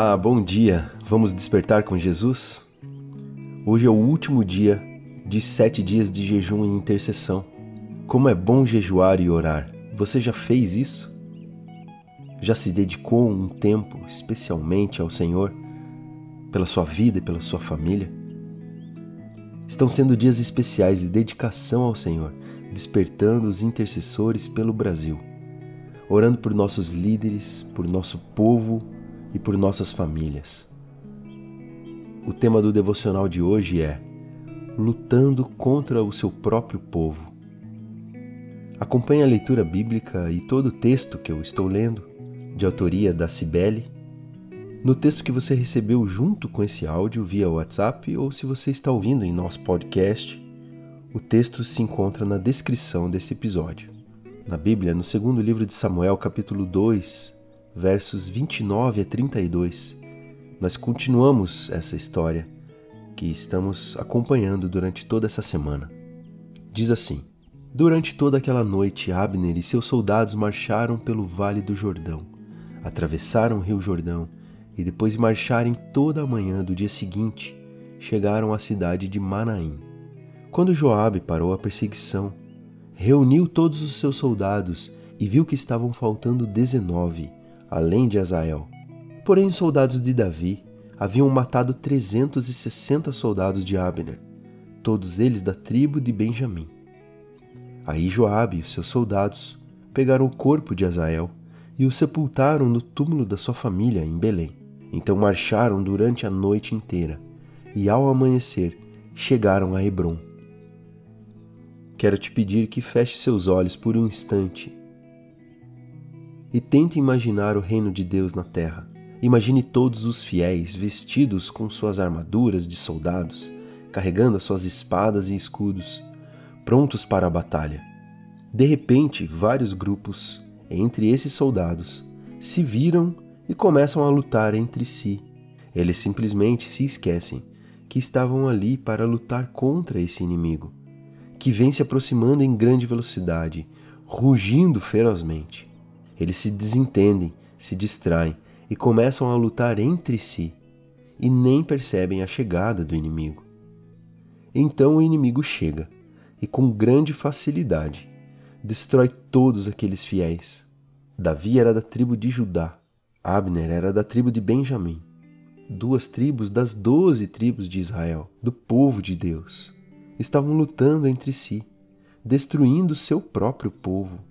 Olá, bom dia. Vamos despertar com Jesus? Hoje é o último dia de sete dias de jejum e intercessão. Como é bom jejuar e orar. Você já fez isso? Já se dedicou um tempo especialmente ao Senhor pela sua vida e pela sua família? Estão sendo dias especiais de dedicação ao Senhor, despertando os intercessores pelo Brasil, orando por nossos líderes, por nosso povo e por nossas famílias. O tema do devocional de hoje é Lutando contra o seu próprio povo. Acompanhe a leitura bíblica e todo o texto que eu estou lendo, de autoria da Cibele, no texto que você recebeu junto com esse áudio via WhatsApp ou se você está ouvindo em nosso podcast, o texto se encontra na descrição desse episódio. Na Bíblia, no segundo livro de Samuel, capítulo 2, versos 29 a 32, nós continuamos essa história que estamos acompanhando durante toda essa semana. Diz assim: Durante toda aquela noite, Abner e seus soldados marcharam pelo vale do Jordão, atravessaram o rio Jordão e depois de marcharem toda a manhã do dia seguinte, chegaram à cidade de Manaim. Quando Joabe parou a perseguição, reuniu todos os seus soldados e viu que estavam faltando dezenove além de Azael. Porém, os soldados de Davi haviam matado 360 soldados de Abner, todos eles da tribo de Benjamim. Aí Joabe e seus soldados pegaram o corpo de Azael e o sepultaram no túmulo da sua família em Belém. Então marcharam durante a noite inteira e ao amanhecer chegaram a Hebron. Quero te pedir que feche seus olhos por um instante e tente imaginar o reino de Deus na terra. Imagine todos os fiéis vestidos com suas armaduras de soldados, carregando as suas espadas e escudos, prontos para a batalha. De repente, vários grupos, entre esses soldados, se viram e começam a lutar entre si. Eles simplesmente se esquecem que estavam ali para lutar contra esse inimigo, que vem se aproximando em grande velocidade, rugindo ferozmente. Eles se desentendem, se distraem e começam a lutar entre si e nem percebem a chegada do inimigo. Então o inimigo chega e, com grande facilidade, destrói todos aqueles fiéis. Davi era da tribo de Judá, Abner era da tribo de Benjamim, duas tribos das doze tribos de Israel, do povo de Deus. Estavam lutando entre si, destruindo seu próprio povo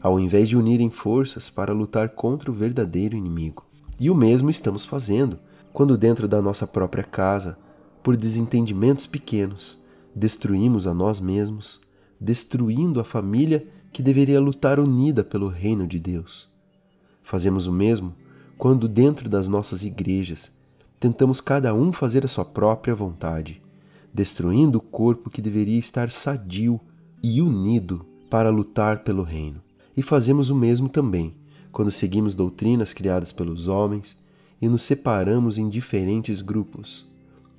ao invés de unirem forças para lutar contra o verdadeiro inimigo. E o mesmo estamos fazendo quando, dentro da nossa própria casa, por desentendimentos pequenos, destruímos a nós mesmos, destruindo a família que deveria lutar unida pelo reino de Deus. Fazemos o mesmo quando, dentro das nossas igrejas, tentamos cada um fazer a sua própria vontade, destruindo o corpo que deveria estar sadio e unido para lutar pelo reino. E fazemos o mesmo também quando seguimos doutrinas criadas pelos homens e nos separamos em diferentes grupos,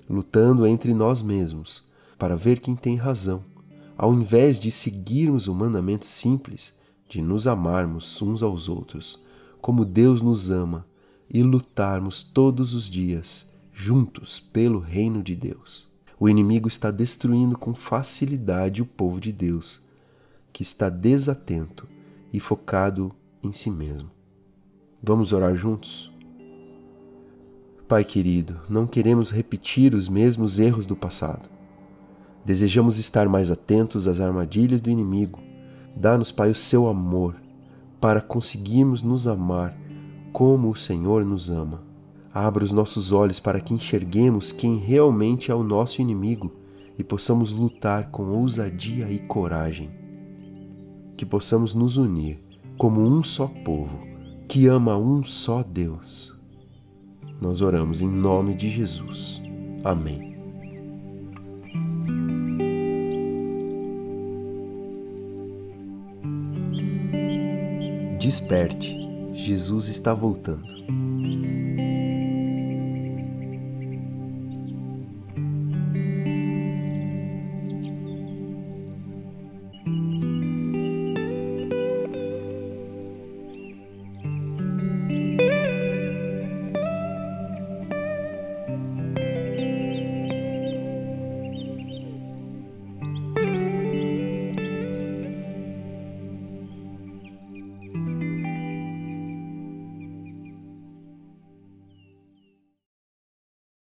lutando entre nós mesmos para ver quem tem razão, ao invés de seguirmos o mandamento simples de nos amarmos uns aos outros, como Deus nos ama, e lutarmos todos os dias juntos pelo reino de Deus. O inimigo está destruindo com facilidade o povo de Deus, que está desatento e focado em si mesmo. Vamos orar juntos? Pai querido, não queremos repetir os mesmos erros do passado. Desejamos estar mais atentos às armadilhas do inimigo. Dá-nos, Pai, o seu amor para conseguirmos nos amar como o Senhor nos ama. Abra os nossos olhos para que enxerguemos quem realmente é o nosso inimigo e possamos lutar com ousadia e coragem que possamos nos unir como um só povo que ama um só Deus. Nós oramos em nome de Jesus. Amém. Desperte, Jesus está voltando.